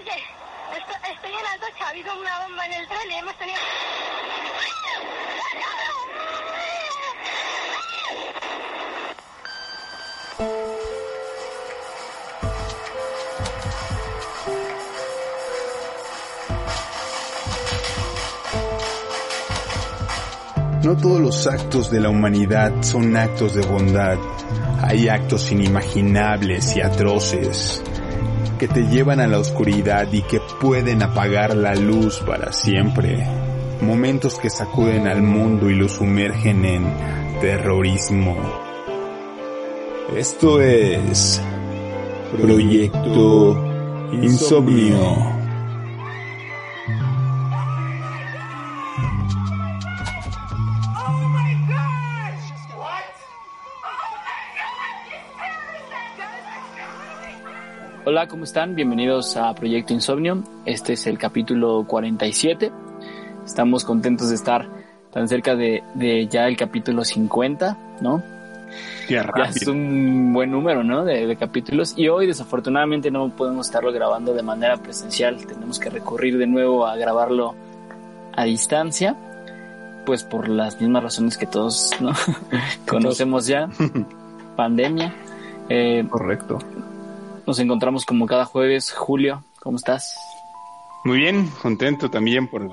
Oye, estoy, estoy en Alto ha habido una bomba en el tren y hemos tenido... No todos los actos de la humanidad son actos de bondad. Hay actos inimaginables y atroces que te llevan a la oscuridad y que pueden apagar la luz para siempre. Momentos que sacuden al mundo y lo sumergen en terrorismo. Esto es Proyecto Insomnio. Hola, ¿cómo están? Bienvenidos a Proyecto Insomnio. Este es el capítulo 47. Estamos contentos de estar tan cerca de, de ya el capítulo 50, ¿no? Qué Ya es un buen número, ¿no? De, de capítulos. Y hoy, desafortunadamente, no podemos estarlo grabando de manera presencial. Tenemos que recurrir de nuevo a grabarlo a distancia. Pues por las mismas razones que todos, ¿no? Conocemos ya. Pandemia. Eh, Correcto. Nos encontramos como cada jueves. Julio, ¿cómo estás? Muy bien, contento también por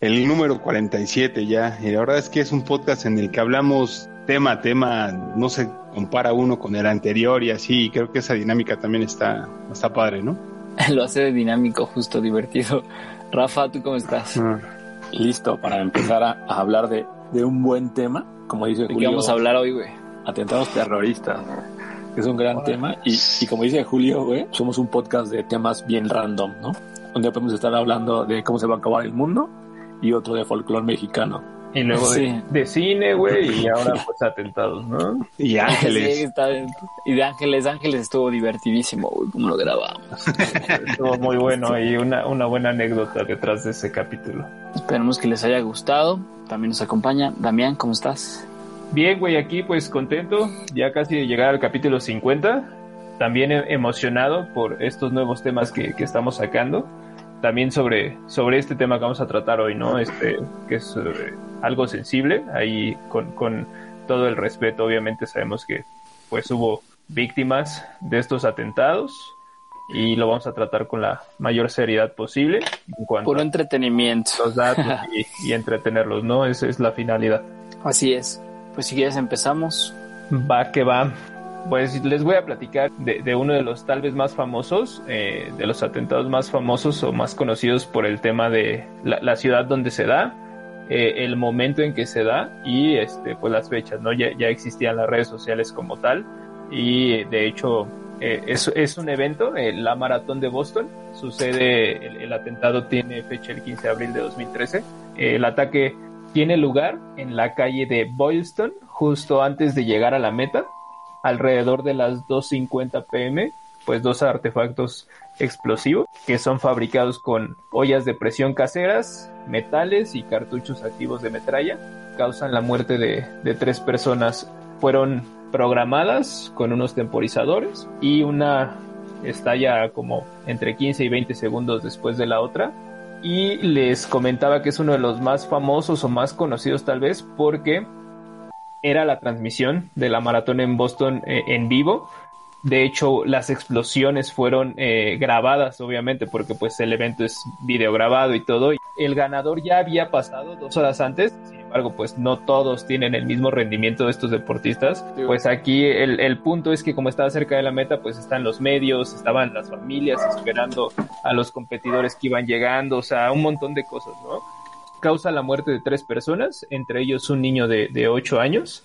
el número 47 ya. Y la verdad es que es un podcast en el que hablamos tema a tema, no se compara uno con el anterior y así. y creo que esa dinámica también está, está padre, ¿no? Lo hace dinámico, justo, divertido. Rafa, ¿tú cómo estás? listo para empezar a, a hablar de, de un buen tema, como dice ¿De qué Julio, vamos a hablar hoy, güey? atentados terroristas, es un gran tema y, y como dice Julio, güey, somos un podcast de temas bien random, ¿no? Donde podemos estar hablando de cómo se va a acabar el mundo y otro de folclore mexicano. Y luego Sí. de, de cine, güey, y ahora pues atentados, ¿no? Y Sí, Ángeles. está bien. y de Ángeles, Ángeles estuvo divertidísimo, güey, como lo grabamos. Estuvo muy bueno y una, una buena anécdota detrás de ese capítulo. Esperemos que les haya gustado. También nos acompaña Damián, ¿cómo estás? Bien, güey, aquí pues contento, ya casi de llegar al capítulo 50. También e- emocionado por estos nuevos temas que, que estamos sacando. También sobre, sobre este tema que vamos a tratar hoy, ¿no? Este, que es sobre algo sensible, ahí con, con todo el respeto, obviamente sabemos que pues hubo víctimas de estos atentados y lo vamos a tratar con la mayor seriedad posible en cuanto Puro a entretenimiento. los datos y, y entretenerlos, ¿no? Esa es la finalidad. Así es. Pues si quieres empezamos. Va que va. Pues les voy a platicar de, de uno de los tal vez más famosos, eh, de los atentados más famosos o más conocidos por el tema de la, ciudad donde se da, eh, el momento en que se da y este, pues las fechas, ¿no? Ya, ya existían las redes sociales como tal y de hecho eh, es, es un evento, la maratón de Boston, sucede, el, atentado tiene fecha el 15 de abril de 2013, Eh, el ataque tiene lugar en la calle de Boylston, justo antes de llegar a la meta, alrededor de las 2.50 pm, pues dos artefactos explosivos que son fabricados con ollas de presión caseras, metales y cartuchos activos de metralla, causan la muerte de, de tres personas. Fueron programadas con unos temporizadores y una estalla como entre 15 y 20 segundos después de la otra y les comentaba que es uno de los más famosos o más conocidos tal vez porque era la transmisión de la maratón en Boston eh, en vivo. De hecho, las explosiones fueron eh, grabadas, obviamente, porque pues el evento es videograbado y todo. El ganador ya había pasado dos horas antes, embargo, pues no todos tienen el mismo rendimiento de estos deportistas. Pues aquí el, el punto es que como estaba cerca de la meta, pues están los medios, estaban las familias esperando a los competidores que iban llegando, o sea, un montón de cosas, ¿no? Causa la muerte de tres personas, entre ellos un niño de, de 8 años,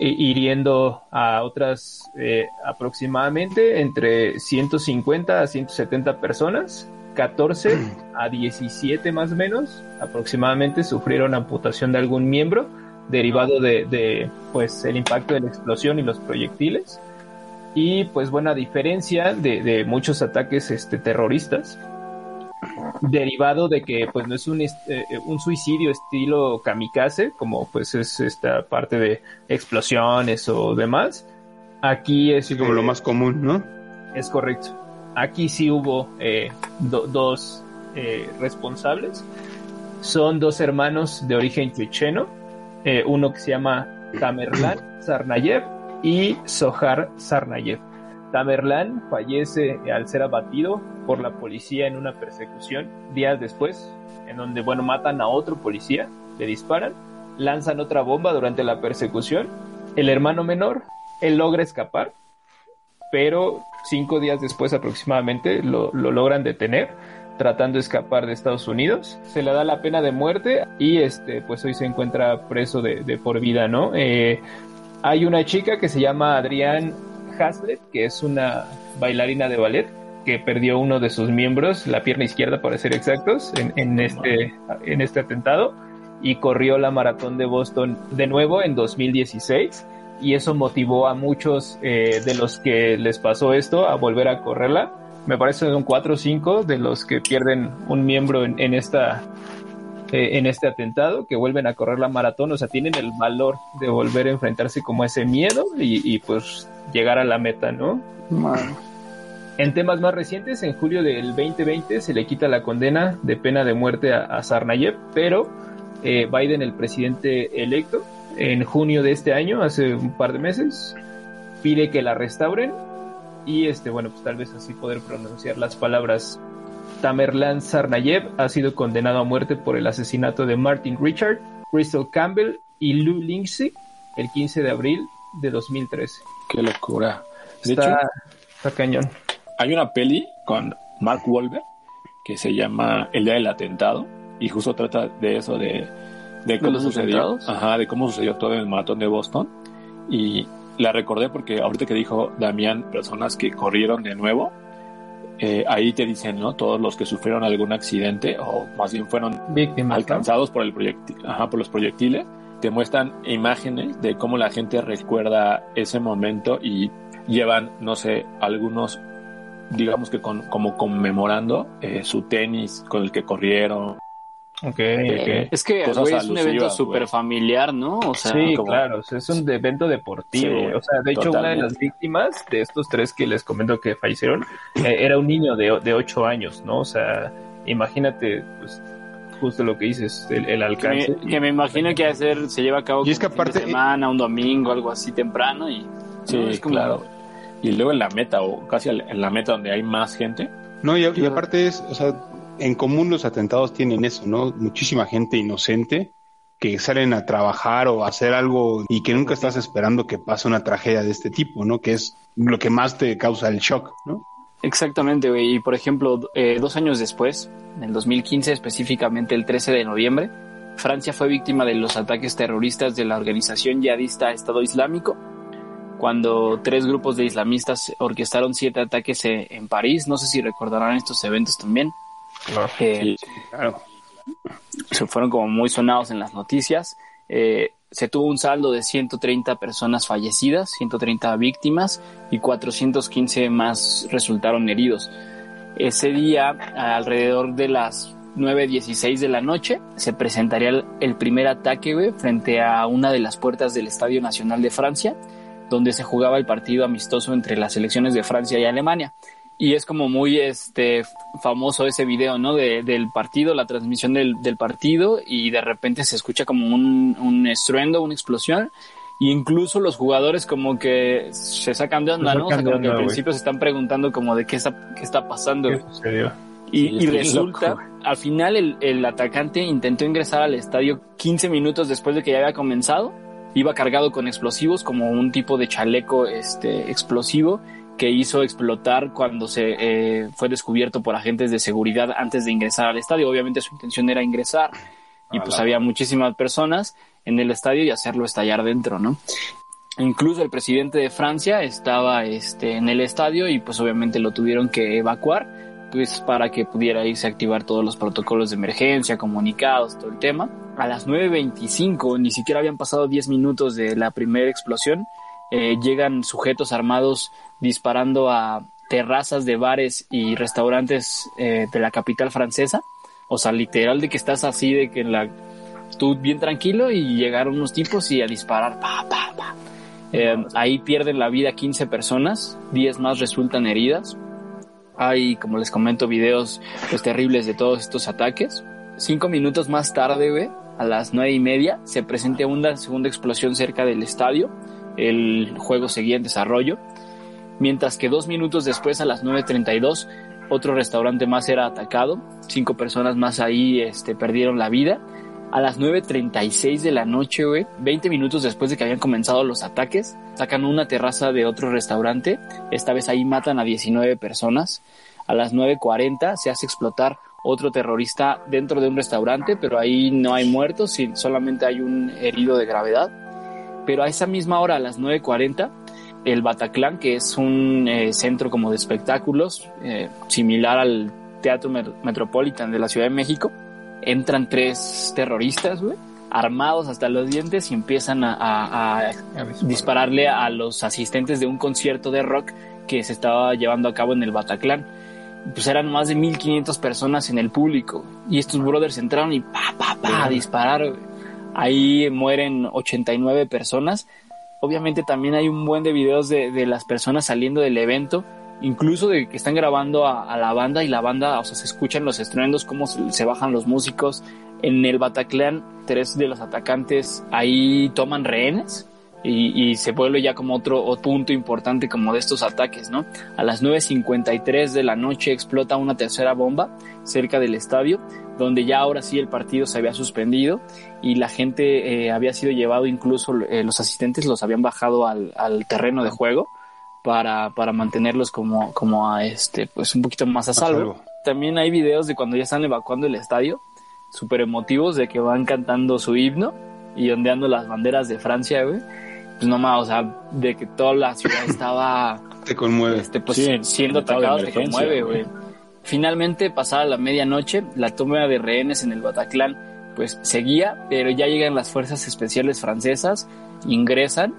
hiriendo a otras eh, aproximadamente entre 150 a 170 personas. 14 a 17 más o menos aproximadamente sufrieron amputación de algún miembro derivado de, de, pues el impacto de la explosión y los proyectiles y pues buena diferencia de, de muchos ataques este, terroristas derivado de que pues no es un, este, un suicidio estilo kamikaze como pues es esta parte de explosiones o demás aquí es como lo más común, ¿no? es correcto aquí sí hubo eh, do- dos eh, responsables. Son dos hermanos de origen checheno, eh, uno que se llama Tamerlan Sarnayev y Sohar Sarnayev. Tamerlan fallece al ser abatido por la policía en una persecución días después, en donde, bueno, matan a otro policía, le disparan, lanzan otra bomba durante la persecución. El hermano menor, él logra escapar, pero cinco días después aproximadamente lo, lo logran detener tratando de escapar de Estados Unidos. Se le da la pena de muerte y este, pues hoy se encuentra preso de, por vida, ¿no? Eh, hay una chica que se llama Adrián Haslet, que es una bailarina de ballet, que perdió uno de sus miembros, la pierna izquierda para ser exactos, en este, en este atentado, y corrió la maratón de Boston de nuevo en 2016 y eso motivó a muchos eh, de los que les pasó esto a volver a correrla. Me parece que son cuatro o cinco de los que pierden un miembro en, en esta eh, en este atentado que vuelven a correr la maratón, o sea, tienen el valor de volver a enfrentarse como a ese miedo y, y pues llegar a la meta, ¿no? En temas más recientes, en julio del 2020 se le quita la condena de pena de muerte a, a Sarnayev, pero eh, Biden, el presidente electo, en junio de este año, hace un par de meses, pide que la restauren y este, bueno, pues tal vez así poder pronunciar las palabras. Tamerlan Sarnayev ha sido condenado a muerte por el asesinato de Martin Richard, Crystal Campbell y Lou Lindsay el 15 de abril de 2013. Qué locura. De Está, hecho, está cañón. hay una peli con Mark Wahlberg que se llama El día del atentado y justo trata de eso de, de cómo los sucedió, ajá, de cómo sucedió todo en el maratón de Boston y la recordé porque ahorita que dijo Damián personas que corrieron de nuevo eh, ahí te dicen no todos los que sufrieron algún accidente o más bien fueron Víctimas. ¿no? alcanzados por el proyecti- ajá, por los proyectiles, te muestran imágenes de cómo la gente recuerda ese momento y llevan, no sé, algunos, digamos que con, como conmemorando eh, su tenis con el que corrieron. Ok, Eh, ok. Es que güey, es un evento súper familiar, ¿no? O sea, sí, como- claro, o sea, es un evento deportivo. Sí, o sea, de hecho, una de las víctimas de estos tres que les comento que fallecieron eh, era un niño de, de 8 años, ¿no? O sea, imagínate, pues, justo lo que dices, el, el que, me, alcance. que me imagino que hacer, se lleva a cabo Y es que fin de aparte- semana, un domingo, algo así temprano y Sí, ¿no? es como- claro. Y luego en la meta, o casi en la meta donde hay más gente. No, y, y aparte es, o sea, en común los atentados tienen eso, ¿no? Muchísima gente inocente que salen a trabajar o a hacer algo y que nunca estás esperando que pase una tragedia de este tipo, ¿no? Que es lo que más te causa el shock, ¿no? Exactamente, güey. Y por ejemplo, eh, dos años después, en el 2015, específicamente el 13 de noviembre, Francia fue víctima de los ataques terroristas de la organización yihadista Estado Islámico, cuando tres grupos de islamistas orquestaron siete ataques eh, en París. No sé si recordarán estos eventos también. Eh, Claro. se fueron como muy sonados en las noticias. Eh, se tuvo un saldo de 130 personas fallecidas, 130 víctimas y 415 más resultaron heridos. Ese día, alrededor de las 9.16 de la noche, se presentaría el, el primer ataque güey, frente a una de las puertas del Estadio Nacional de Francia, donde se jugaba el partido amistoso entre las selecciones de Francia y Alemania. Y es como muy este famoso ese video, ¿no? De, del partido, la transmisión del, del partido, y de repente se escucha como un, un estruendo, una explosión, y incluso los jugadores como que se sacan de onda, ¿no? O sea, sacan de como que al principio se están preguntando como de qué está, qué está pasando. ¿Qué sucedió? Y, Sí, y resulta, loco. al final el, el atacante intentó ingresar al estadio 15 minutos después de que ya había comenzado. Iba cargado con explosivos como un tipo de chaleco este, explosivo que hizo explotar cuando se eh, fue descubierto por agentes de seguridad antes de ingresar al estadio. Obviamente su intención era ingresar y A pues había muchísimas personas en el estadio y hacerlo estallar dentro, ¿no? Incluso el presidente de Francia estaba este, en el estadio y pues obviamente lo tuvieron que evacuar pues para que pudiera irse a activar todos los protocolos de emergencia, comunicados, todo el tema. A las 9.25, ni siquiera habían pasado 10 minutos de la primera explosión, eh, llegan sujetos armados disparando a terrazas de bares y restaurantes eh, de la capital francesa. O sea, literal de que estás así, de que en la... Tú bien tranquilo y llegaron unos tipos y a disparar, pa, pa, pa. Eh, ahí pierden la vida 15 personas, 10 más resultan heridas. Hay, como les comento, videos pues, terribles de todos estos ataques. Cinco minutos más tarde, güey, a las nueve y media, se presenta una segunda explosión cerca del estadio. El juego seguía en desarrollo. Mientras que dos minutos después, a las 9.32, otro restaurante más era atacado. Cinco personas más ahí este, perdieron la vida a las 9.36 de la noche, güey, 20 minutos después de que habían comenzado los ataques, sacan una terraza de otro restaurante. Esta vez ahí matan a 19 personas. A las 9.40 se hace explotar otro terrorista dentro de un restaurante, pero ahí no hay muertos, solamente hay un herido de gravedad. Pero a esa misma hora, a las 9.40, el Bataclan, que es un eh, centro como de espectáculos, eh, similar al Teatro Metropolitan de la Ciudad de México, entran tres terroristas, güey, armados hasta los dientes y empiezan a, dispararle a los asistentes de un concierto de rock que se estaba llevando a cabo en el Bataclan. Pues eran más de 1500 personas en el público y estos brothers entraron y pa, pa, pa, a disparar. Ahí mueren 89 personas. Obviamente también hay un buen de videos de, de las personas saliendo del evento incluso de que están grabando a, la banda y la banda, o sea, se escuchan los estruendos, cómo se, bajan los músicos. En el Bataclan, tres de los atacantes ahí toman rehenes y, se vuelve ya como otro, punto importante como de estos ataques, ¿no? A las 9.53 de la noche explota una tercera bomba cerca del estadio, donde ya ahora sí el partido se había suspendido y la gente eh, había sido llevado, incluso eh, los asistentes los habían bajado al, al terreno de juego para, para mantenerlos como, como a este, pues un poquito más a salvo. También hay videos de cuando ya están evacuando el estadio, súper emotivos de que van cantando su himno y ondeando las banderas de Francia, güey. Pues nomás, o sea, de que toda la ciudad estaba... te conmueve. Este, pues siendo atacado te conmueve, güey. Finalmente, pasada la medianoche, la toma de rehenes en el Bataclan, pues seguía, pero ya llegan las fuerzas especiales francesas, ingresan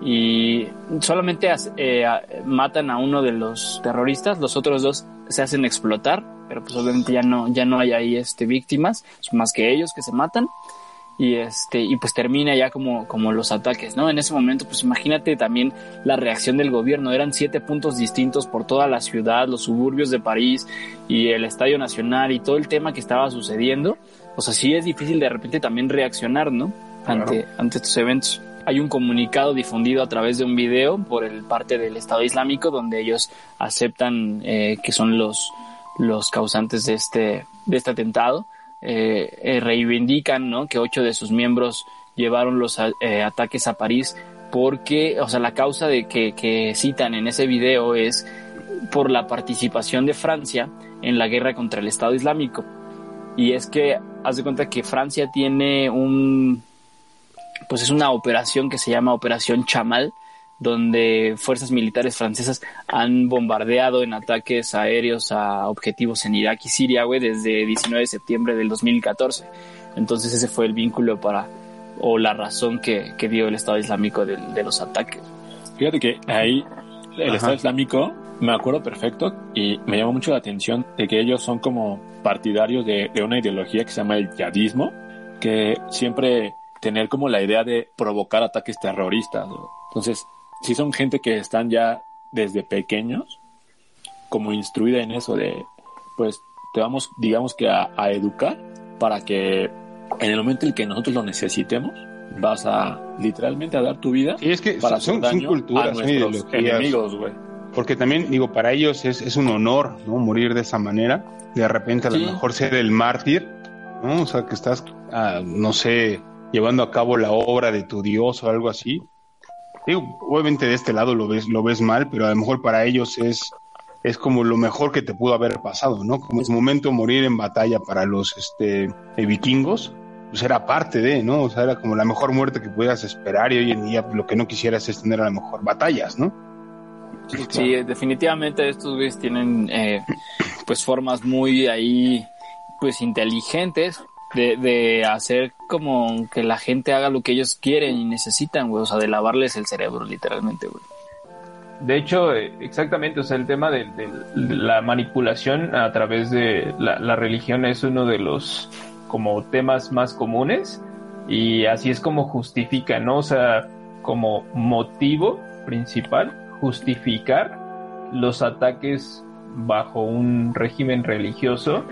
y solamente eh, matan a uno de los terroristas, los otros dos se hacen explotar, pero pues obviamente ya no, ya no hay ahí este, víctimas, más que ellos que se matan y este y pues termina ya como como los ataques no en ese momento pues imagínate también la reacción del gobierno. Eran siete puntos distintos por toda la ciudad los suburbios de París y el Estadio Nacional y todo el tema que estaba sucediendo. O sea sí es difícil de repente también reaccionar no ante ante estos eventos. Hay un comunicado difundido a través de un video por el parte del Estado Islámico donde ellos aceptan eh, que son los, los causantes de este, de este atentado. Eh, eh, reivindican que ocho de sus miembros llevaron los ataques a París porque, o sea, la causa de que, que citan en ese video es por la participación de Francia en la guerra contra el Estado Islámico. Y es que, haz de cuenta que Francia tiene un, pues es una operación que se llama Operación Chamal, donde fuerzas militares francesas han bombardeado en ataques aéreos a objetivos en Irak y Siria, güey, desde 19 de septiembre del 2014. Entonces ese fue el vínculo para, o la razón que, dio el Estado Islámico de, los ataques. Fíjate que ahí el Estado Islámico, me acuerdo perfecto y me llamó mucho la atención de que ellos son como partidarios de, de una ideología que se llama el yadismo, que siempre tener como la idea de provocar ataques terroristas. Entonces, si son gente que están ya desde pequeños, como instruida en eso de, pues, te vamos, digamos que a, educar para que en el momento en que nosotros lo necesitemos, vas a literalmente a dar tu vida y es que para son, son culturas, enemigos, güey. Porque también, digo, para ellos es, es, un honor, ¿no? Morir de esa manera. De repente, a lo mejor ser el mártir, ¿no? O sea, que estás, ah, no sé, llevando a cabo la obra de tu Dios o algo así. Digo, obviamente de este lado lo ves, lo ves mal, pero a lo mejor para ellos es, es como lo mejor que te pudo haber pasado, ¿no? Como ese momento morir en batalla para los este, eh, vikingos, pues era parte de, ¿no? O sea, era como la mejor muerte que pudieras esperar y hoy en día lo que no quisieras es tener a lo mejor batallas, ¿no? Sí, definitivamente estos güeyes tienen eh, pues formas muy ahí pues inteligentes de, de hacer como que la gente haga lo que ellos quieren y necesitan, güey, o sea, de lavarles el cerebro, literalmente, güey. De hecho, eh, exactamente, o sea, el tema de, la manipulación a través de la, religión es uno de los como temas más comunes y así es como justifica, ¿no? O sea, como motivo principal, justificar los ataques bajo un régimen religioso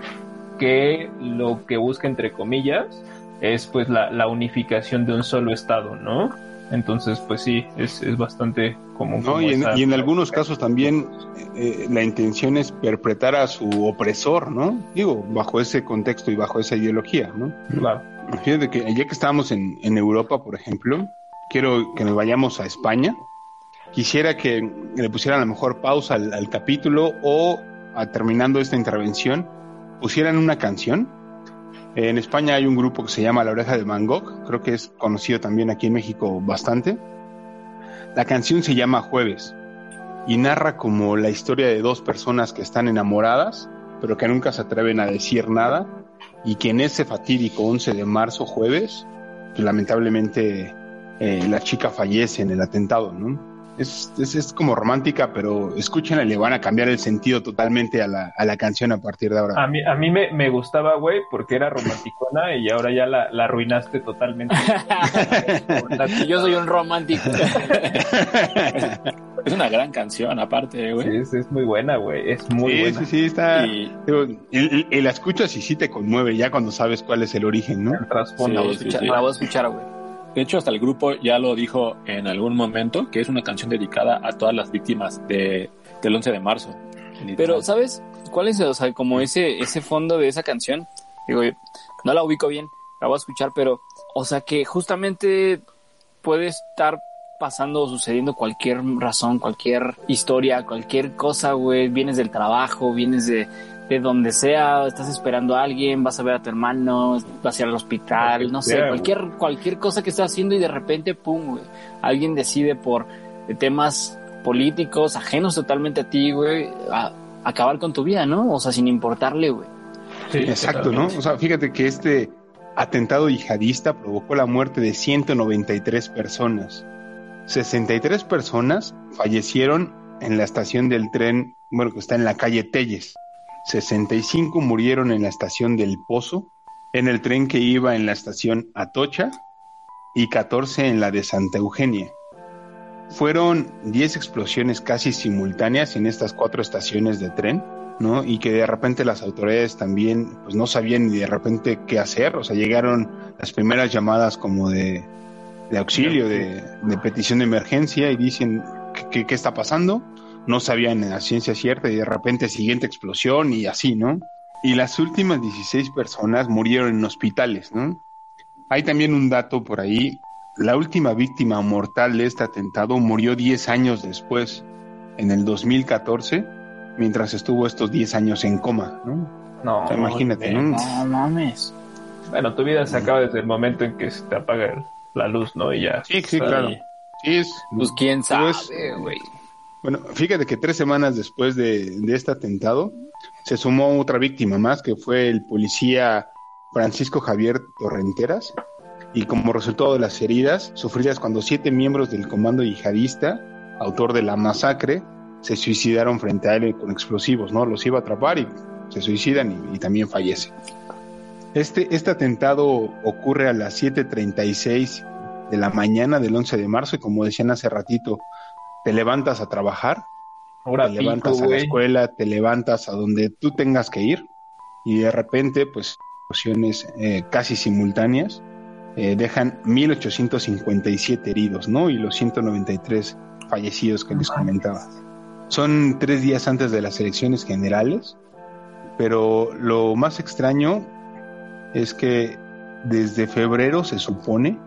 que lo que busca, entre comillas, es pues la, la unificación de un solo Estado, ¿no? Entonces, pues sí, es, es bastante común. No, y, en, y, en, algunos casos también eh, la intención es perpetrar a su opresor, ¿no? Digo, bajo ese contexto y bajo esa ideología, ¿no? Claro. Fíjate que ya que estábamos en, en Europa, por ejemplo, quiero que nos vayamos a España. Quisiera que le pusieran a lo mejor pausa al, al capítulo o a, terminando esta intervención, pusieran una canción en España hay un grupo que se llama La Oreja de Van creo que es conocido también aquí en México bastante. La canción se llama Jueves y narra como la historia de dos personas que están enamoradas, pero que nunca se atreven a decir nada y que en ese fatídico 11 de marzo, jueves, lamentablemente eh, la chica fallece en el atentado, ¿no? Es, es, es, como romántica, pero escúchenla y le van a cambiar el sentido totalmente a la, a la canción a partir de ahora. A mí, a mí me, me gustaba, güey, porque era romanticona y ahora ya la, la arruinaste totalmente. Yo soy un romántico. es una gran canción, aparte, güey. Sí, es, es, muy buena, güey. Es muy sí, buena. Sí, sí, está. Y, y, la escuchas y sí te conmueve ya cuando sabes cuál es el origen, ¿no? El trasfondo. Sí, la. La voz escuchar, güey. De hecho, hasta el grupo ya lo dijo en algún momento, que es una canción dedicada a todas las víctimas de, del 11 de marzo. Pero, ¿sabes cuál es, o sea, como ese, ese fondo de esa canción? Digo, no la ubico bien, la voy a escuchar, pero, o sea, que justamente puede estar pasando o sucediendo cualquier razón, cualquier historia, cualquier cosa, güey. Vienes del trabajo, vienes de, de donde sea, estás esperando a alguien, vas a ver a tu hermano, vas a ir al hospital, no sé, cualquier, cualquier cosa que estés haciendo y de repente, pum, güey, alguien decide por temas políticos ajenos totalmente a ti, güey, a, acabar con tu vida, ¿no? O sea, sin importarle, güey. Sí, Exacto, totalmente. ¿no? O sea, fíjate que este atentado yihadista provocó la muerte de 193 personas. 63 personas fallecieron en la estación del tren, bueno, que está en la calle Telles 65 murieron en la estación del Pozo, en el tren que iba en la estación Atocha y 14 en la de Santa Eugenia. Fueron 10 explosiones casi simultáneas en estas cuatro estaciones de tren, ¿no? Y que de repente las autoridades también pues no sabían ni de repente qué hacer, o sea, llegaron las primeras llamadas como de, auxilio, de, de, petición de emergencia y dicen, ¿qué, qué está pasando? No sabían en la ciencia cierta y de repente siguiente explosión y así, ¿no? Y las últimas 16 personas murieron en hospitales, ¿no? Hay también un dato por ahí, la última víctima mortal de este atentado murió 10 años después, en el 2014, mientras estuvo estos 10 años en coma, ¿no? No, o sea, imagínate, ¿no? No mames. Bueno, tu vida se acaba desde el momento en que se te apaga la luz, ¿no? Y ya. Sí, sí, claro. Sí, es, pues quién sabe, güey. Bueno, fíjate que tres semanas después de, de, este atentado se sumó otra víctima más, que fue el policía Francisco Javier Torrenteras, y como resultado de las heridas sufridas cuando siete miembros del comando yihadista, autor de la masacre, se suicidaron frente a él con explosivos, ¿no? Los iba a atrapar y se suicidan y, y también fallecen. Este, este atentado ocurre a las 7.36 de la mañana del 11 de marzo y como decían hace ratito, te levantas a trabajar, Ahora te pico, levantas a la escuela, te levantas a donde tú tengas que ir y de repente, pues, explosiones eh, casi simultáneas eh, dejan 1857 heridos, ¿no? Y los 193 fallecidos que les comentaba. Son tres días antes de las elecciones generales, pero lo más extraño es que desde febrero se supone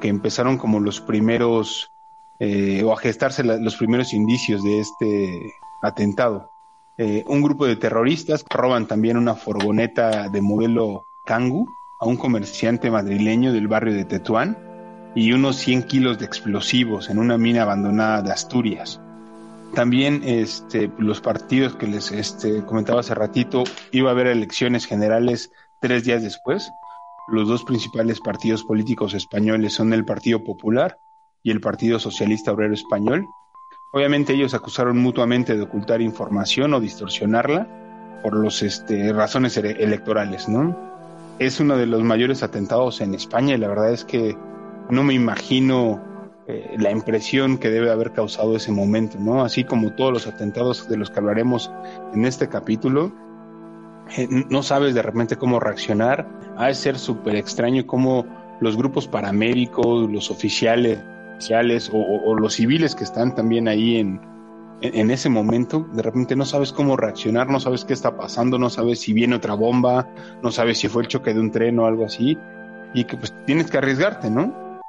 que empezaron como los primeros eh, o a gestarse los primeros indicios de este atentado. Eh, un grupo de terroristas roban también una furgoneta de modelo Kangu a un comerciante madrileño del barrio de Tetuán y unos 100 kilos de explosivos en una mina abandonada de Asturias. También este, los partidos que les este, comentaba hace ratito, iba a haber elecciones generales tres días después. Los dos principales partidos políticos españoles son el Partido Popular y el Partido Socialista Obrero Español. Obviamente ellos acusaron mutuamente de ocultar información o distorsionarla por los este, razones electorales, ¿no? Es uno de los mayores atentados en España y la verdad es que no me imagino eh, la impresión que debe haber causado ese momento, ¿no? Así como todos los atentados de los que hablaremos en este capítulo, eh, no sabes de repente cómo reaccionar. Ha de ser súper extraño cómo los grupos paramédicos, los oficiales, oficiales o, o, los civiles que están también ahí en, en, ese momento, de repente no sabes cómo reaccionar, no sabes qué está pasando, no sabes si viene otra bomba, no sabes si fue el choque de un tren o algo así, y que pues tienes que arriesgarte, ¿no?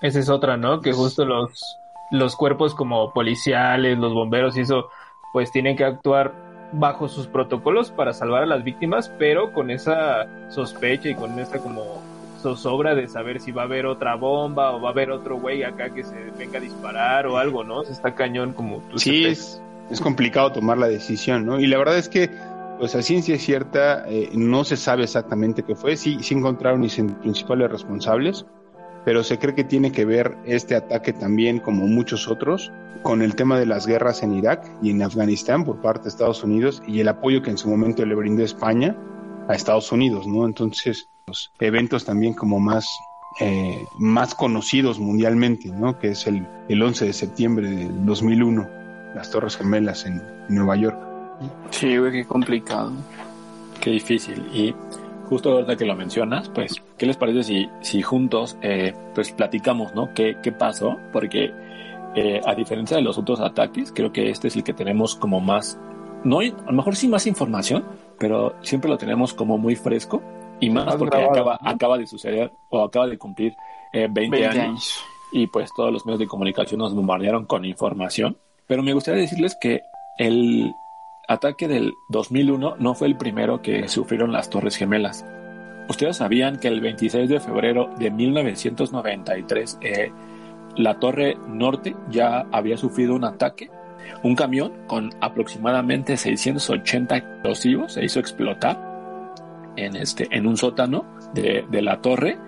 Esa es otra, ¿no? Que justo los, los cuerpos como policiales, los bomberos y eso, pues tienen que actuar bajo sus protocolos para salvar a las víctimas, pero con esa sospecha y con esa como zozobra de saber si va a haber otra bomba o va a haber otro güey acá que se venga a disparar o algo, ¿no? Se está cañón como tú Sí, es, es, complicado tomar la decisión, ¿no? Y la verdad es que, pues a ciencia cierta, eh, no se sabe exactamente qué fue. Sí, sí encontraron los principales responsables, pero se cree que tiene que ver este ataque también, como muchos otros, con el tema de las guerras en Irak y en Afganistán por parte de Estados Unidos y el apoyo que en su momento le brindó España a Estados Unidos, ¿no? Entonces, eventos también como más, eh, más conocidos mundialmente, ¿no? Que es el, el 11 de septiembre de 2001, las Torres Gemelas en, en Nueva York. Sí, güey, qué complicado. Qué difícil. Y justo ahorita que lo mencionas, pues, ¿qué les parece si, si juntos, eh, pues, platicamos, ¿no? ¿Qué, qué pasó? Porque, eh, a diferencia de los otros ataques, creo que este es el que tenemos como más, no, a lo mejor sí más información, pero siempre lo tenemos como muy fresco y más, porque grabado, acaba, ¿no? acaba de suceder o acaba de cumplir eh, 20, 20 años, años y pues todos los medios de comunicación nos bombardearon con información. Pero me gustaría decirles que el ataque del 2001 no fue el primero que sufrieron las Torres Gemelas. Ustedes sabían que el 26 de febrero de 1993 eh, la Torre Norte ya había sufrido un ataque. Un camión con aproximadamente 680 explosivos se hizo explotar en, este, en un sótano de, de la torre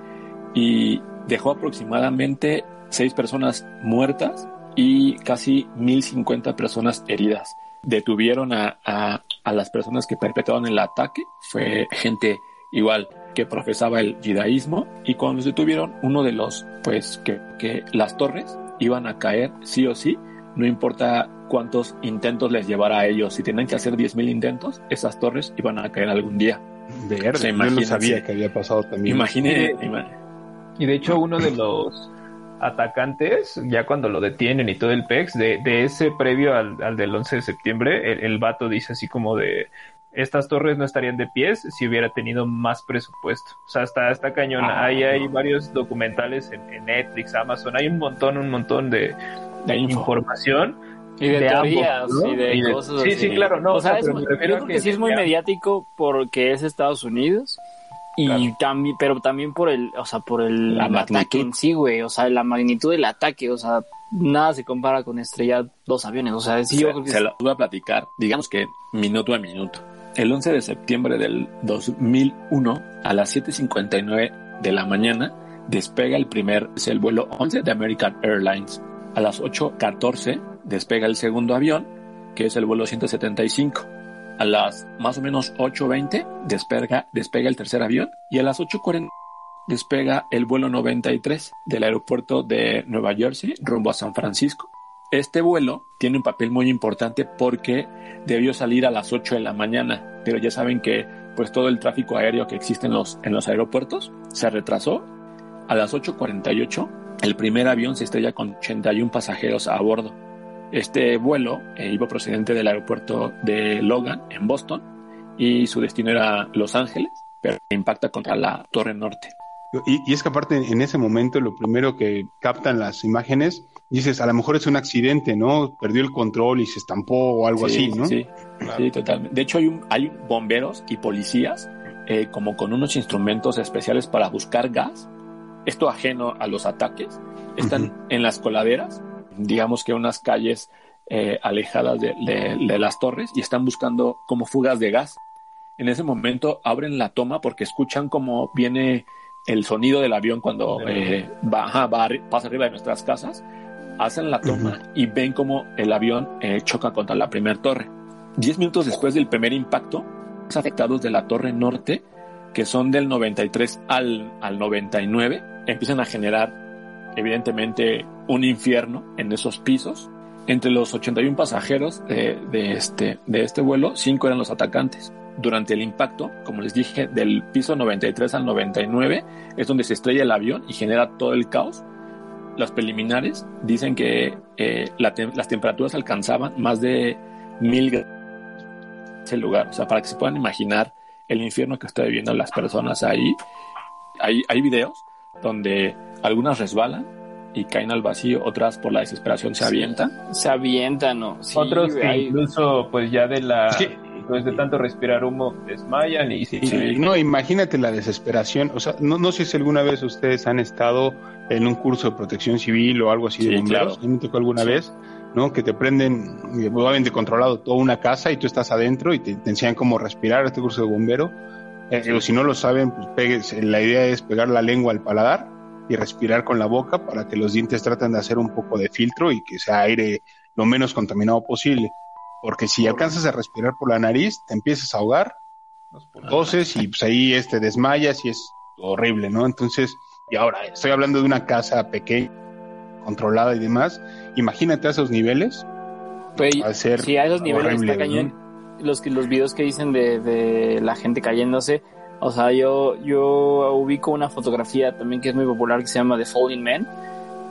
y dejó aproximadamente seis personas muertas y casi 1.050 personas heridas. Detuvieron a, a, a, las personas que perpetraron el ataque. Fue gente igual que profesaba el judaísmo y cuando los detuvieron, uno de los, pues, que, que las torres iban a caer sí o sí, no importa cuántos intentos les llevara a ellos. Si tenían que hacer 10.000 intentos, esas torres iban a caer algún día. Verde, yo no sabía que había pasado también. Imagine, y de hecho uno de los atacantes, ya cuando lo detienen y todo el PEX, de, de ese previo al, al, del 11 de septiembre, el, el, vato dice así como de, estas torres no estarían de pies si hubiera tenido más presupuesto. O sea, está, está cañón. Ah, Ahí hay varios documentales en, en, Netflix, Amazon, hay un montón, un montón de, de información. Y de, de teorías ambos, ¿no? y, de y de cosas Sí, así. sí, claro, no. O sea, es, yo creo que, que sí es muy mediático porque es Estados Unidos y claro. también pero también por el o sea por el, la el ataque en sí güey o sea la magnitud del ataque o sea nada se compara con estrellar dos aviones o sea sí, se, yo creo que se lo voy a platicar digamos que minuto a minuto el 11 de septiembre del 2001 a las 7:59 de la mañana despega el primer es el vuelo 11 de American Airlines a las 8:14 despega el segundo avión que es el vuelo 175 a las más o menos 8.20 despega, despega el tercer avión y a las 8.40 despega el vuelo 93 del aeropuerto de Nueva Jersey rumbo a San Francisco. Este vuelo tiene un papel muy importante porque debió salir a las 8 de la mañana, pero ya saben que pues todo el tráfico aéreo que existe en los, en los aeropuertos se retrasó. A las 8.48 el primer avión se estrella con 81 pasajeros a bordo. Este vuelo eh, iba procedente del aeropuerto de Logan, en Boston, y su destino era Los Ángeles, pero impacta contra la Torre Norte. Y, y, es que aparte en ese momento lo primero que captan las imágenes, dices, a lo mejor es un accidente, ¿no? Perdió el control y se estampó o algo sí, así, ¿no? Sí, claro. sí, totalmente. De hecho hay, un, hay bomberos y policías eh, como con unos instrumentos especiales para buscar gas, esto ajeno a los ataques, están uh -huh. en las coladeras digamos que unas calles eh, alejadas de, de, de, las torres y están buscando como fugas de gas. En ese momento abren la toma porque escuchan como viene el sonido del avión cuando eh, va, pasa arriba de nuestras casas. Hacen la toma uh -huh. y ven como el avión eh, choca contra la primera torre. Diez minutos después del primer impacto, los afectados de la torre norte, que son del 93 al, al 99, empiezan a generar evidentemente un infierno en esos pisos. Entre los 81 pasajeros de, de este, de este vuelo, cinco eran los atacantes. Durante el impacto, como les dije, del piso 93 al 99 es donde se estrella el avión y genera todo el caos. Los preliminares dicen que eh, la tem- las temperaturas alcanzaban más de mil grados en ese lugar. O sea, para que se puedan imaginar el infierno que está viviendo las personas ahí, hay, hay videos donde algunas resbalan y caen al vacío, otras por la desesperación se avientan. Se avientan, ¿no? Sí, Otros que hay- incluso, pues ya de la. Sí. Pues de tanto respirar humo, desmayan y sí. Sí, no, imagínate la desesperación. O sea, no, no sé si alguna vez ustedes han estado en un curso de protección civil o algo así de bomberos. claro. Me tocó alguna Sí. vez, ¿no? Que te prenden, obviamente controlado toda una casa y tú estás adentro y te, te enseñan cómo respirar este curso de bombero. Eh, digo, si no lo saben, pues pegues. La idea es pegar la lengua al paladar y respirar con la boca para que los dientes traten de hacer un poco de filtro y que sea aire lo menos contaminado posible. Porque si alcanzas a respirar por la nariz, te empiezas a ahogar toses y pues ahí este desmayas y es horrible, ¿no? Entonces, y ahora estoy hablando de una casa pequeña, controlada y demás. Imagínate a esos niveles, va a ser sí, a esos niveles horrible, está cañón. Los, que- los videos que dicen de, de la gente cayéndose, o sea, yo, yo ubico una fotografía también que es muy popular que se llama The Falling Man,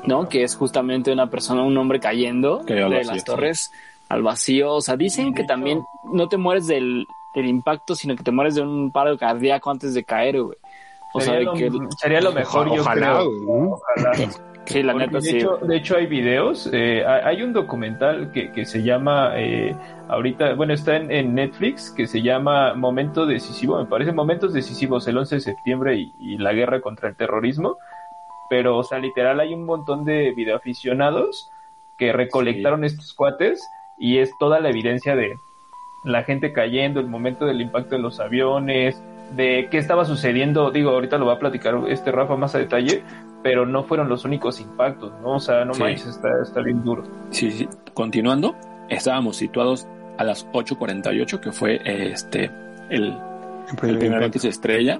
¿no? Que es justamente una persona, un hombre cayendo de vacío, las sí. torres al vacío. O sea, dicen que también no te mueres del, del impacto, sino que te mueres de un paro cardíaco antes de caer, güey. O sea, sería, de que, lo, sería lo mejor, yo Ojalá, creo. güey, ¿no? Ojalá. sí, la neta, de, sí. hecho, de hecho hay videos, eh, hay un documental que, que se llama, eh, ahorita, bueno, está en, en Netflix, que se llama Momento Decisivo, me parece, Momentos Decisivos, el 11 de septiembre y, y la guerra contra el terrorismo, pero, o sea, literal hay un montón de videoaficionados que recolectaron estos cuates y es toda la evidencia de la gente cayendo, el momento del impacto de los aviones, de qué estaba sucediendo, digo, ahorita lo va a platicar este Rafa más a detalle, pero no fueron los únicos impactos, ¿no? O sea, no Sí. manches, está, está bien duro. Sí, sí. Continuando, estábamos situados a las 8.48, que fue este el, el primer que se estrella.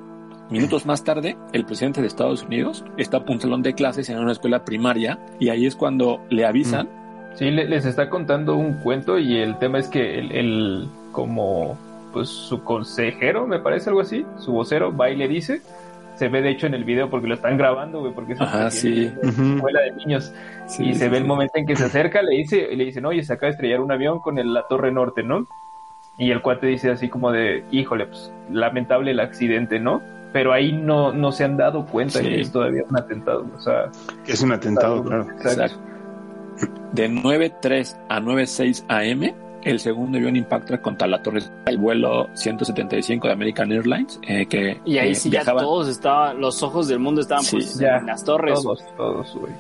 Minutos más tarde, el presidente de Estados Unidos está a un salón de clases en una escuela primaria y ahí es cuando le avisan. Sí, le- les está contando un cuento y el tema es que el, el- como pues su consejero, me parece algo así, su vocero va y le dice, se ve de hecho en el video porque lo están grabando, güey, porque es un Ajá, sí. escuela de niños Sí, y sí, se ve el momento en que se acerca, le dice, le dicen, oye, se acaba de estrellar un avión con el- la Torre Norte, ¿no? Y el cuate dice así como de, híjole, pues lamentable el accidente, ¿no? Pero ahí no, no se han dado cuenta Sí. que es todavía un atentado, o sea, Que es un atentado, claro. Exacto. De 9.3 a 9.6 AM, el segundo avión impacta contra la torre el vuelo 175 de American Airlines, eh, que Y ahí eh, sí ya todos estaban, los ojos del mundo estaban Sí, pues, ya, en las torres. todos, todos, güey.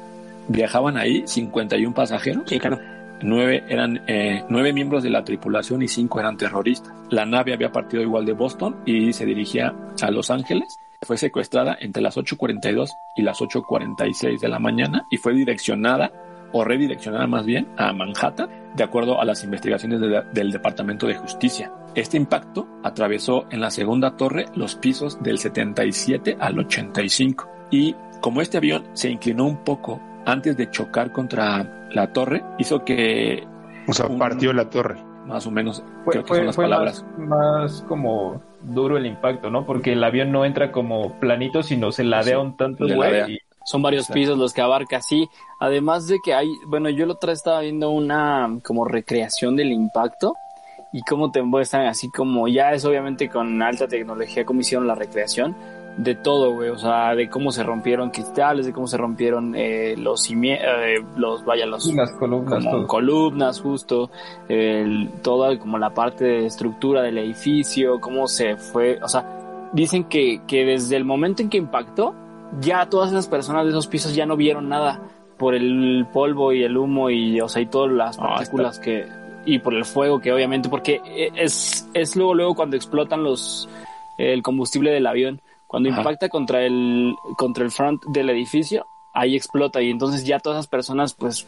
viajaban ahí 51 pasajeros. Sí, claro. Nueve eran eh, nueve miembros de la tripulación y cinco eran terroristas. La nave había partido igual de Boston y se dirigía a Los Ángeles. Fue secuestrada entre las 8.42 y las 8.46 de la mañana y fue direccionada o redireccionada más bien a Manhattan, de acuerdo a las investigaciones de- del Departamento de Justicia. Este impacto atravesó en la segunda torre los pisos del 77 al 85 y como este avión se inclinó un poco antes de chocar contra la torre, hizo que O sea, Un- partió la torre. más o menos Fue, creo que fue- son las fue palabras. más, más como duro el impacto, ¿no? Porque el avión no entra como planito, sino se ladea Sí, un tanto, güey. Son varios Exacto. pisos los que abarca, sí. Además de que hay, bueno, yo la otra vez estaba viendo una como recreación del impacto y cómo te muestran así como, ya es obviamente con alta tecnología como hicieron la recreación de todo, güey, o sea, de cómo se rompieron cristales, de cómo se rompieron eh, los cimientos, los, vaya, los las columnas, como columnas justo, el, toda como la parte de estructura del edificio, cómo se fue, o sea, dicen que, que desde el momento en que impactó, ya todas esas personas de esos pisos ya no vieron nada por el polvo y el humo y, o sea, y todas las Ah, partículas que, y por el fuego que obviamente, porque es, es luego, luego cuando explotan los, el combustible del avión, cuando Ajá. impacta contra el, contra el front del edificio, ahí explota y entonces ya todas esas personas pues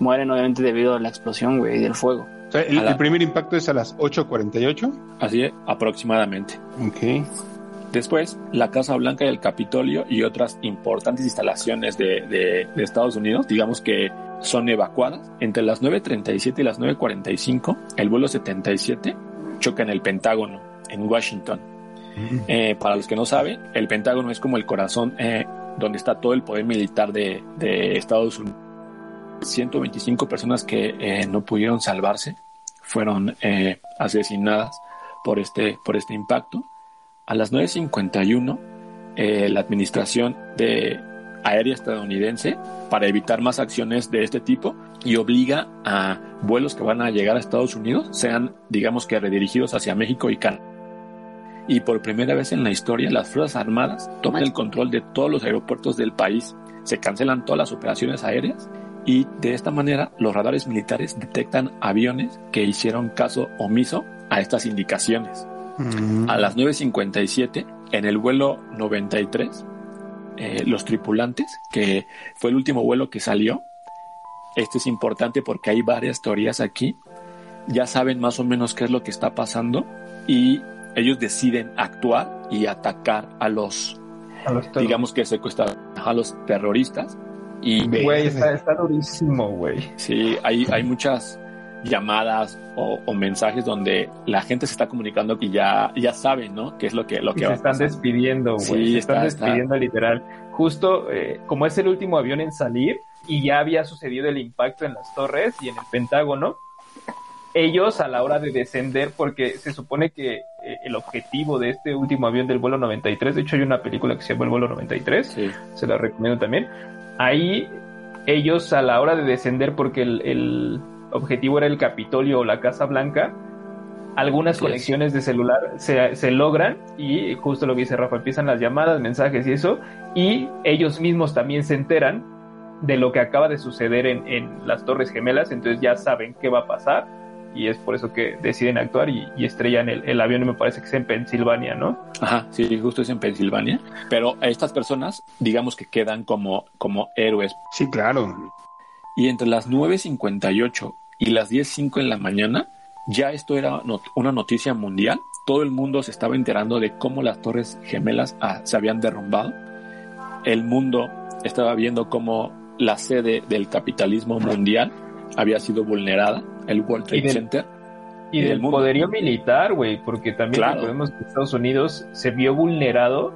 mueren obviamente debido a la explosión, güey, y del fuego. O sea, el, la- el primer impacto es a las 8.48. Así es, aproximadamente. Ok. Después, la Casa Blanca y el Capitolio y otras importantes instalaciones de, de, de Estados Unidos, digamos que son evacuadas. Entre las 9.37 y las 9.45, el vuelo 77 choca en el Pentágono, en Washington. Eh, para los que no saben, el Pentágono es como el corazón eh, donde está todo el poder militar de, de Estados Unidos. 125 personas que eh, no pudieron salvarse fueron asesinadas por este, por este impacto. A las 9.51, eh, la administración de aérea estadounidense, para evitar más acciones de este tipo, y obliga a vuelos que van a llegar a Estados Unidos, sean, digamos que redirigidos hacia México y Canadá. Y por primera vez en la historia, las Fuerzas Armadas toman el control de todos los aeropuertos del país. Se cancelan todas las operaciones aéreas y de esta manera los radares militares detectan aviones que hicieron caso omiso a estas indicaciones. Mm. A las 9.57, en el vuelo 93, eh, los tripulantes, que fue el último vuelo que salió, esto es importante porque hay varias teorías aquí, ya saben más o menos qué es lo que está pasando y ellos deciden actuar y atacar a los, A los terror- digamos que secuestrar a los terroristas. Y Güey, está, está durísimo, güey. Sí, hay, hay muchas llamadas o, o mensajes donde la gente se está comunicando y ya, ya saben, ¿no? ¿Qué es lo que, lo que se va están despidiendo, güey. Sí, se están está- está. despidiendo literal. Justo eh, como es el último avión en salir y ya había sucedido el impacto en las torres y en el Pentágono, ellos a la hora de descender, porque se supone que eh, el objetivo de este último avión del vuelo 93, de hecho hay una película que se llama El vuelo 93, Sí, se la recomiendo también. Ahí ellos a la hora de descender, porque el, el objetivo era el Capitolio o la Casa Blanca, algunas Así es. conexiones de celular se, se logran y justo lo que dice Rafa, empiezan las llamadas, mensajes y eso, y ellos mismos también se enteran de lo que acaba de suceder en, en las Torres Gemelas, entonces ya saben qué va a pasar y es por eso que deciden actuar y, y estrellan el, el avión y me parece que es en Pensilvania, ¿no? ajá, sí, justo es en Pensilvania. Pero estas personas, digamos que quedan como, como héroes. Sí, claro. Y entre las 9.58 y las 10.05 en la mañana, ya esto era not- una noticia mundial. Todo el mundo se estaba enterando de cómo las torres gemelas ah, se habían derrumbado. El mundo estaba viendo cómo la sede del capitalismo mundial había sido vulnerada, el World Trade Y del- Center. Y del mundo. poderío militar, güey, porque también Claro. recordemos que Estados Unidos se vio vulnerado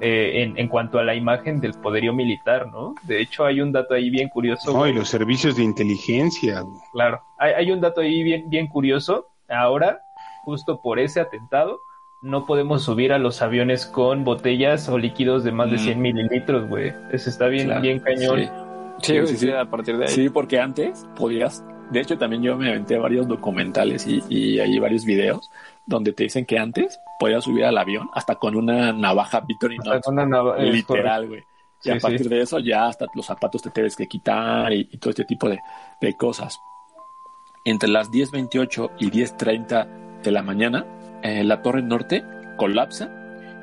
eh, en, en cuanto a la imagen del poderío militar, ¿no? De hecho, hay un dato ahí bien curioso. No, y los servicios de inteligencia. güey. Claro, hay, hay un dato ahí bien, bien curioso. Ahora, justo por ese atentado, no podemos subir a los aviones con botellas o líquidos de más de Mm. 100 mililitros, güey. Eso está bien, Claro, bien cañón. sí, sí, sí. a partir de ahí. Sí, porque antes podías, de hecho también yo me aventé varios documentales y, y hay varios videos donde te dicen que antes podías subir al avión hasta con una navaja Victorinox, una es literal, güey. Y Sí, a partir sí. de eso ya hasta los zapatos te tienes que quitar y, y todo este tipo de, de cosas. Entre las 10.28 y 10.30 de la mañana, eh, la torre norte colapsa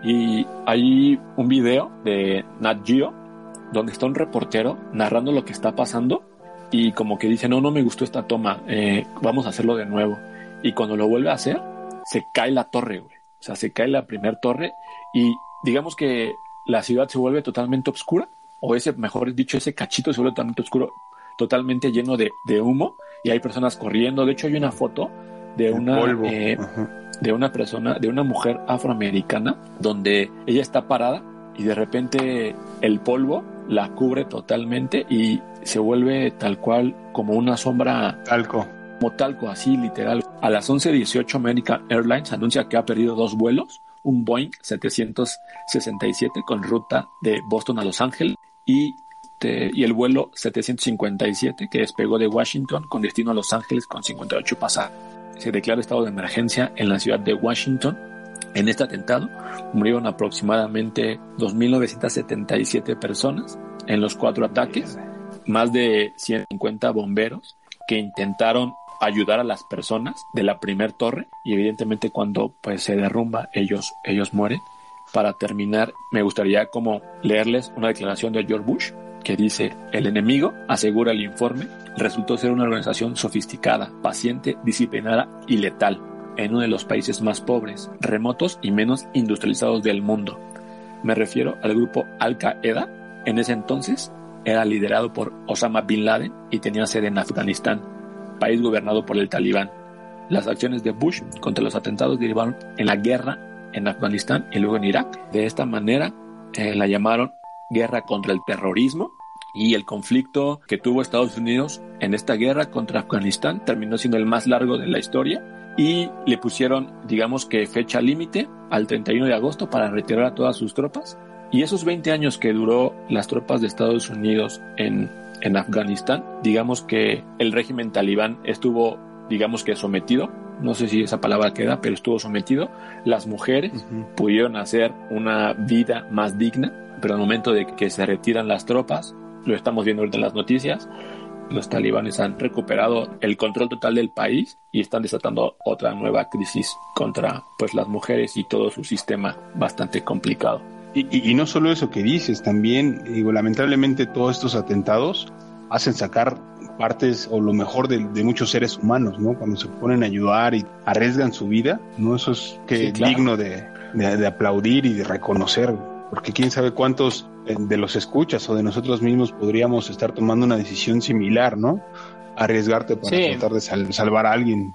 y hay un video de Nat Geo donde está un reportero narrando lo que está pasando y como que dice, no, no me gustó esta toma, eh, vamos a hacerlo de nuevo. Y cuando lo vuelve a hacer, se cae la torre, güey. O sea, se cae la primer torre y digamos que la ciudad se vuelve totalmente oscura, o ese, mejor dicho, ese cachito se vuelve totalmente oscuro, totalmente lleno de, de humo y hay personas corriendo. De hecho, hay una foto de una, eh, de una persona, de una mujer afroamericana, donde ella está parada y de repente el polvo la cubre totalmente y se vuelve tal cual como una sombra, Talco. como talco, así literal. A las 11.18 American Airlines anuncia que ha perdido dos vuelos, un Boeing 767 con ruta de Boston a Los Ángeles y, y el vuelo 757 que despegó de Washington con destino a Los Ángeles con 58 pasajeros. Se declara estado de emergencia en la ciudad de Washington. En este atentado murieron aproximadamente 2.977 personas en los cuatro ataques, más de 150 bomberos que intentaron ayudar a las personas de la primer torre y evidentemente cuando pues se derrumba ellos ellos mueren. Para terminar, me gustaría como leerles una declaración de George Bush que dice, el enemigo, asegura el informe, resultó ser una organización sofisticada, paciente, disciplinada y letal. En uno de los países más pobres, remotos y menos industrializados del mundo. Me refiero al grupo Al-Qaeda. En ese entonces era liderado por Osama Bin Laden y tenía sede en Afganistán, país gobernado por el Talibán. Las acciones de Bush contra los atentados derivaron en la guerra en Afganistán y luego en Irak. De esta manera eh, la llamaron guerra contra el terrorismo y el conflicto que tuvo Estados Unidos en esta guerra contra Afganistán terminó siendo el más largo de la historia y le pusieron, digamos que fecha límite al 31 de agosto para retirar a todas sus tropas. Y esos 20 años que duró las tropas de Estados Unidos en, en Afganistán, digamos que el régimen talibán estuvo, digamos que sometido, no sé si esa palabra queda, pero estuvo sometido. Las mujeres pudieron hacer una vida más digna, pero al momento de que se retiran las tropas, lo estamos viendo ahorita en las noticias, los talibanes han recuperado el control total del país y están desatando otra nueva crisis contra pues las mujeres y todo su sistema bastante complicado. Y, no solo eso que dices, también, digo, lamentablemente todos estos atentados hacen sacar partes o lo mejor de, muchos seres humanos, ¿no? Cuando se ponen a ayudar y arriesgan su vida, ¿no? Eso es que digno de, de, aplaudir y de reconocer, porque quién sabe cuántos de los escuchas o de nosotros mismos podríamos estar tomando una decisión similar, ¿no? Arriesgarte para tratar de salvar a alguien.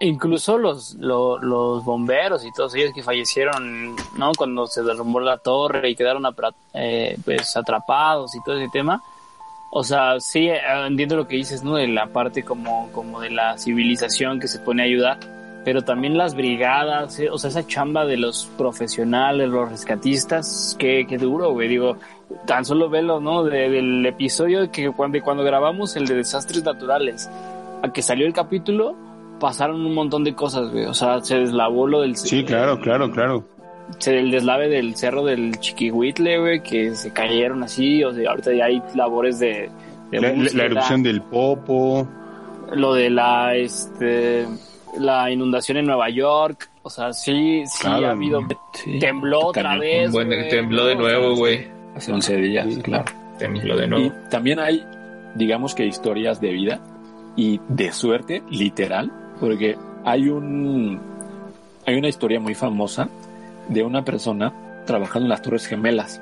Incluso los, los, bomberos y todos ellos que fallecieron, ¿no? Cuando se derrumbó la torre y quedaron eh, pues atrapados y todo ese tema. O sea, sí, eh, entiendo lo que dices, ¿no? De la parte como, como de la civilización que se pone a ayudar pero también las brigadas, eh, o sea, esa chamba de los profesionales, los rescatistas, qué, qué duro, güey, digo, tan solo velo, ¿no? del episodio que cuando, cuando grabamos el de desastres naturales, a que salió el capítulo, pasaron un montón de cosas, güey, o sea, se deslavó lo del... Sí, claro, claro, claro. El deslave del cerro del Chiquihuitle, güey, que se cayeron así, o sea, ahorita ya hay labores de... la, la erupción del Popo. Lo de la, este la inundación en Nueva York. O sea, sí, sí ha habido. Tembló otra vez. Bueno, tembló de nuevo, güey. Hace 11 días, claro. Tembló de nuevo. Y también hay, digamos que historias de vida y de suerte, literal, porque hay un. Hay una historia muy famosa de una persona trabajando en las Torres Gemelas,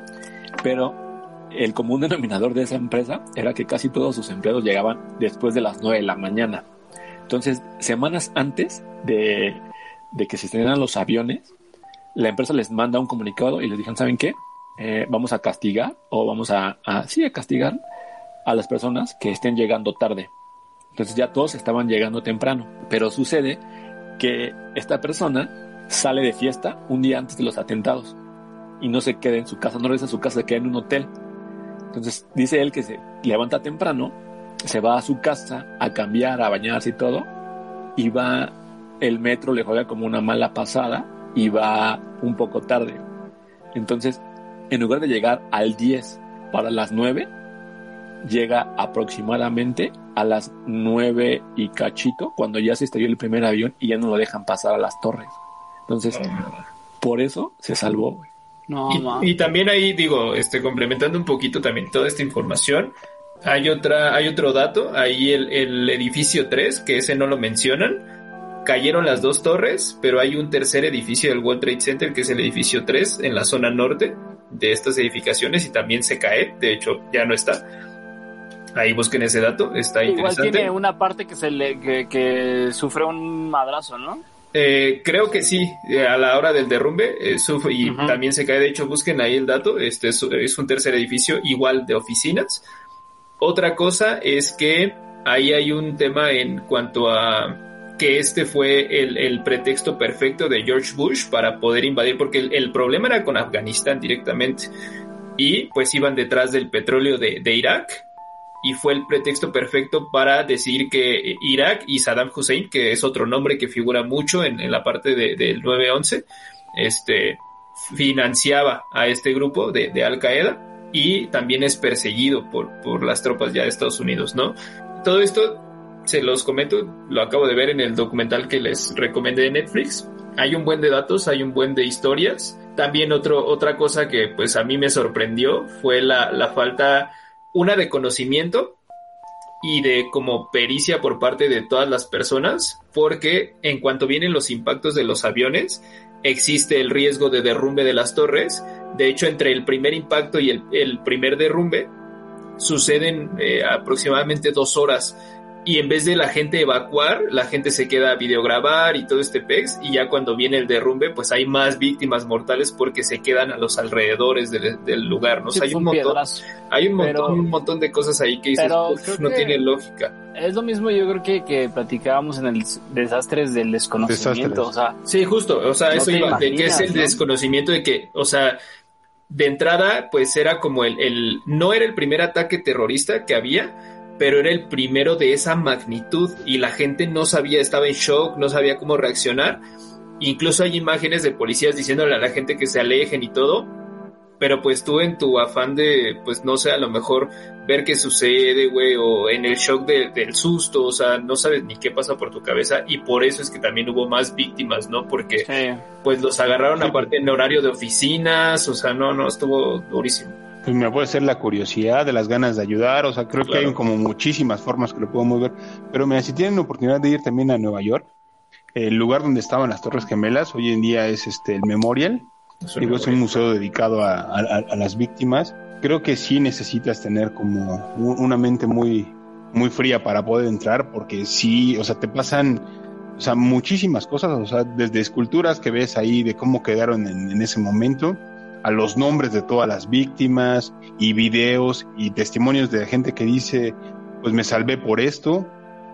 pero el común denominador de esa empresa era que casi todos sus empleados llegaban después de las 9 de la mañana. Entonces, semanas antes de, que se estrenan los aviones, la empresa les manda un comunicado y les dijeron, ¿saben qué? Eh, vamos a castigar o vamos a, a, sí, a castigar a las personas que estén llegando tarde. Entonces ya todos estaban llegando temprano, pero sucede que esta persona sale de fiesta un día antes de los atentados y no se queda en su casa, no regresa a su casa, se queda en un hotel. Entonces dice él que se levanta temprano se va a su casa a cambiar, a bañarse y todo, y va, el metro le juega como una mala pasada y va un poco tarde. Entonces, en lugar de llegar al 10 para las 9, llega aproximadamente a las 9 y cachito, cuando ya se estrelló el primer avión y ya no lo dejan pasar a las torres. Entonces, por eso se salvó. No, y, y, también ahí digo, este, complementando un poquito también toda esta información, hay, otra, hay otro dato, ahí el, el edificio 3, que ese no lo mencionan. Cayeron las dos torres, pero hay un tercer edificio del World Trade Center, que es el edificio 3, en la zona norte de estas edificaciones y también se cae, de hecho ya no está. Ahí busquen ese dato, está Igual tiene una parte que se le que, sufre un madrazo, ¿no? Eh, creo que sí, eh, a la hora del derrumbe eh, sufre y también se cae. De hecho, busquen ahí el dato. Este es, un tercer edificio igual de oficinas. Otra cosa es que ahí hay un tema en cuanto a que este fue el, pretexto perfecto de George Bush para poder invadir, porque el, problema era con Afganistán directamente y pues iban detrás del petróleo de, Irak y fue el pretexto perfecto para decir que Irak y Saddam Hussein, que es otro nombre que figura mucho en, la parte del 9-11, este, financiaba a este grupo de, de Al Qaeda y también es perseguido por, por las tropas ya de Estados Unidos, ¿no? Todo esto se los comento, lo acabo de ver en el documental que les recomendé de Netflix. Hay un buen de datos, hay un buen de historias. También otro, otra cosa que pues a mí me sorprendió fue la, la falta, una de conocimiento y de como pericia por parte de todas las personas, porque en cuanto vienen los impactos de los aviones, existe el riesgo de derrumbe de las torres. De hecho, entre el primer impacto y el, primer derrumbe, suceden eh, aproximadamente dos horas y en vez de la gente evacuar, la gente se queda a videograbar y todo este pex y ya cuando viene el derrumbe, pues hay más víctimas mortales porque se quedan a los alrededores del, lugar, ¿no? hay un montón, hay un montón, un montón de cosas ahí que dices, no tiene lógica. Es lo mismo yo creo que, que platicábamos en el desastres del desconocimiento, o sea. Sí, justo, o sea, eso iba, de que es el desconocimiento de que, o sea, de entrada, pues era como el, el, no era el primer ataque terrorista que había, pero era el primero de esa magnitud y la gente no sabía, estaba en shock, no sabía cómo reaccionar. Incluso hay imágenes de policías diciéndole a la gente que se alejen y todo, pero pues tú en tu afán de, pues no sé, a lo mejor ver qué sucede, güey, o en el shock del susto, o sea, no sabes ni qué pasa por tu cabeza y por eso es que también hubo más víctimas, ¿no? Porque pues los agarraron aparte en horario de oficinas, o sea, no, no, estuvo durísimo. Pues me puede ser la curiosidad, de las ganas de ayudar, o sea, creo que hay como muchísimas formas que lo podemos ver, pero mira, si tienen la oportunidad de ir también a Nueva York, el lugar donde estaban las Torres Gemelas, hoy en día es este el Memorial, Digo, es un museo dedicado a, las víctimas, creo que sí necesitas tener como una mente muy, muy fría para poder entrar, porque sí, o sea, te pasan o sea, muchísimas cosas, o sea, desde esculturas que ves ahí de cómo quedaron en ese momento, a los nombres de todas las víctimas y videos y testimonios de gente que dice, pues me salvé por esto,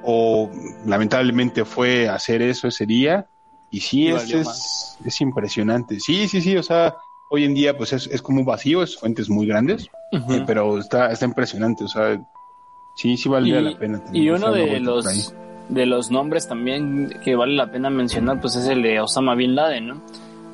o lamentablemente fue a hacer eso ese día. Y sí, es, es, impresionante. Sí, sí, sí, o sea, hoy en día pues es, es como vacío, es fuentes muy grandes, eh, pero está, está impresionante, o sea, sí, sí vale la pena. Y uno de los, de los nombres también que vale la pena mencionar, pues es el de Osama Bin Laden, ¿no?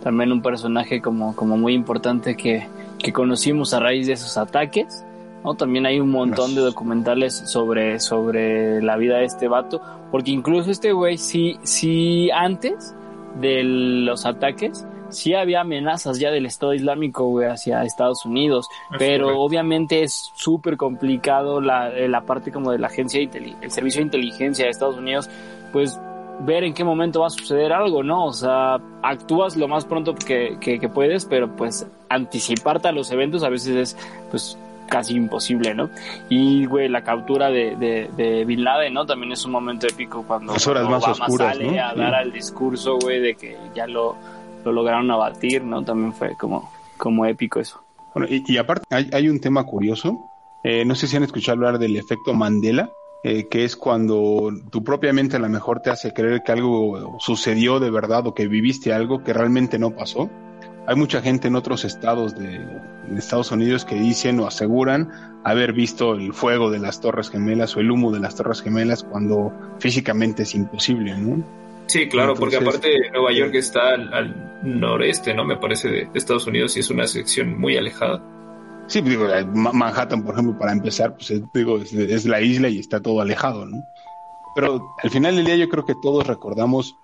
también un personaje como, como muy importante que, que conocimos a raíz de esos ataques. ¿no? También hay un montón de documentales sobre, sobre la vida de este vato, porque incluso este güey sí, sí antes de los ataques, sí había amenazas ya del Estado Islámico, güey, hacia Estados Unidos, pero obviamente es súper complicado la, la parte como de la agencia, el servicio de inteligencia de Estados Unidos, pues ver en qué momento va a suceder algo, ¿no? O sea, actúas lo más pronto que, que, puedes, pero pues anticiparte a los eventos a veces es pues casi imposible, ¿no? Y, güey, la captura de, de, de, Bin Laden, ¿no? También es un momento épico cuando, Las horas más oscuras, sale a dar al discurso, güey, de que ya lo, lo lograron abatir, ¿no? También fue como, como épico eso. Bueno, y, y aparte hay, hay, un tema curioso, eh, no sé si han escuchado hablar del efecto Mandela, eh, que es cuando tú propiamente a lo mejor te hace creer que algo sucedió de verdad o que viviste algo que realmente no pasó. Hay mucha gente en otros estados de, Estados Unidos que dicen o aseguran haber visto el fuego de las Torres Gemelas o el humo de las Torres Gemelas cuando físicamente es imposible, ¿no? Sí, claro, porque aparte Nueva York está al, noreste, ¿no? Me parece de Estados Unidos y es una sección muy alejada. Sí, digo, Manhattan, por ejemplo, para empezar, pues digo, es, la isla y está todo alejado, ¿no? Pero al final del día yo creo que todos recordamos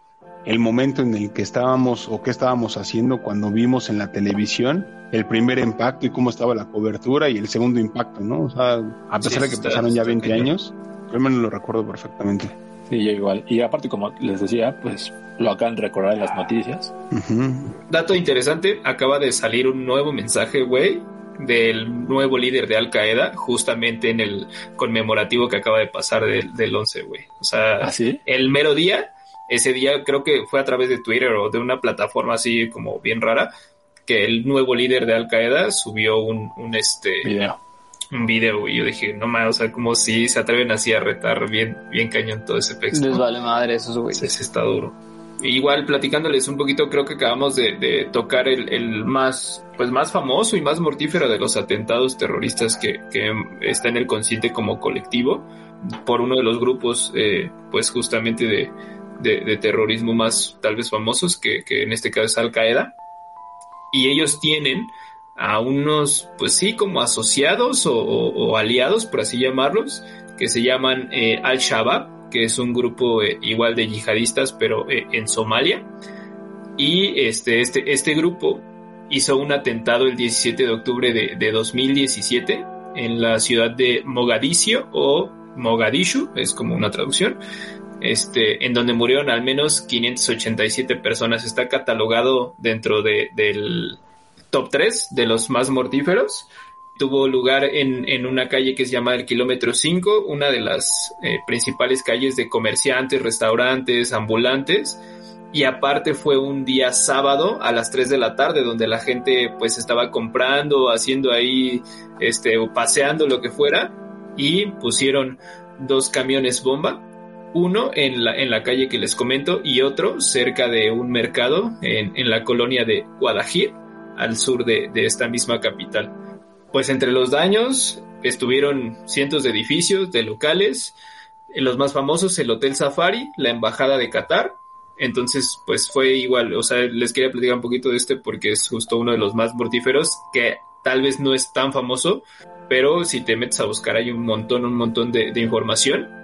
el momento en el que estábamos o qué estábamos haciendo cuando vimos en la televisión el primer impacto y cómo estaba la cobertura y el segundo impacto, ¿no? O sea, a pesar de que pasaron ya 20 años, yo me lo recuerdo perfectamente. Sí, yo igual. Y aparte, como les decía, pues lo acaban de recordar en las noticias. Dato interesante, acaba de salir un nuevo mensaje, güey, del nuevo líder de Al Qaeda, justamente en el conmemorativo que acaba de pasar del, del 11, güey. O sea, ¿Ah, el mero día, ese día creo que fue a través de Twitter o de una plataforma así como bien rara, que el nuevo líder de Al Qaeda subió un, un este video. Un video, y yo dije, no mames, o sea, como si se atreven así a retar bien, bien cañón todo ese pex. Les vale madre esos güey. Ese está duro. Igual platicándoles un poquito, creo que acabamos de, tocar el, más, pues más famoso y más mortífero de los atentados terroristas que, está en el consciente como colectivo por uno de los grupos, eh, pues justamente de, terrorismo más tal vez famosos, que, en este caso es Al Qaeda. Y ellos tienen a unos, pues sí, como asociados o, aliados, por así llamarlos, que se llaman eh, Al-Shabaab que es un grupo eh, igual de yihadistas, pero eh, en Somalia. Y este, este, este grupo hizo un atentado el 17 de octubre de, 2017 en la ciudad de Mogadiscio o Mogadishu, es como una traducción, este, en donde murieron al menos 587 personas. Está catalogado dentro de, del top 3 de los más mortíferos. Tuvo lugar en, en una calle que se llama el kilómetro 5, una de las eh, principales calles de comerciantes, restaurantes, ambulantes. Y aparte fue un día sábado a las 3 de la tarde donde la gente pues estaba comprando, haciendo ahí, este, o paseando lo que fuera. Y pusieron dos camiones bomba uno en la, en la calle que les comento y otro cerca de un mercado en, en la colonia de Guadajir, al sur de, de, esta misma capital. Pues entre los daños estuvieron cientos de edificios, de locales, los más famosos el Hotel Safari, la Embajada de Qatar. Entonces, pues fue igual, o sea, les quería platicar un poquito de este porque es justo uno de los más mortíferos que tal vez no es tan famoso, pero si te metes a buscar hay un montón, un montón de, de información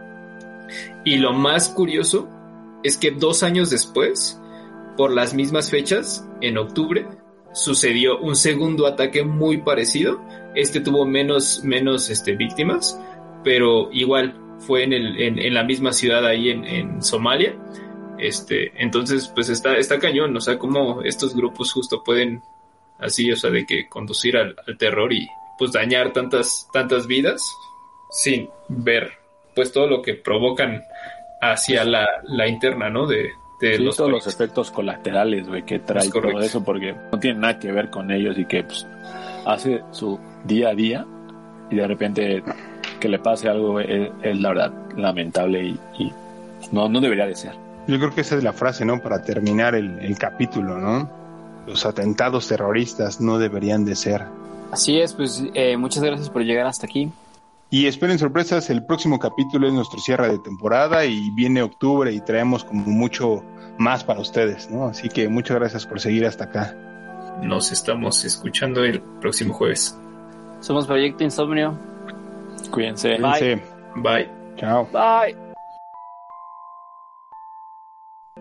y lo más curioso es que dos años después, por las mismas fechas, en octubre, sucedió un segundo ataque muy parecido. Este tuvo menos, menos este, víctimas, pero igual fue en, el, en, la misma ciudad ahí en, en, Somalia. Este, entonces, pues está, está cañón, o sea, cómo estos grupos justo pueden así, o sea, de que conducir al, al terror y pues dañar tantas, tantas vidas sin ver pues todo lo que provocan hacia la, la interna, ¿no? De, de sí, los todos países. los efectos colaterales, güey, que trae todo eso, porque no tiene nada que ver con ellos y que pues, hace su día a día y de repente que le pase algo es, es la verdad lamentable y, y, no, no debería de ser. Yo creo que esa es la frase, ¿no? Para terminar el, el capítulo, ¿no? Los atentados terroristas no deberían de ser. Así es, pues eh, muchas gracias por llegar hasta aquí. Y esperen sorpresas, el próximo capítulo es nuestro cierre de temporada y viene octubre y traemos como mucho más para ustedes, ¿no? Así que muchas gracias por seguir hasta acá. Nos estamos escuchando el próximo jueves. Somos Proyecto Insomnio. Cuídense. Cuídense. Bye. Chao. Bye.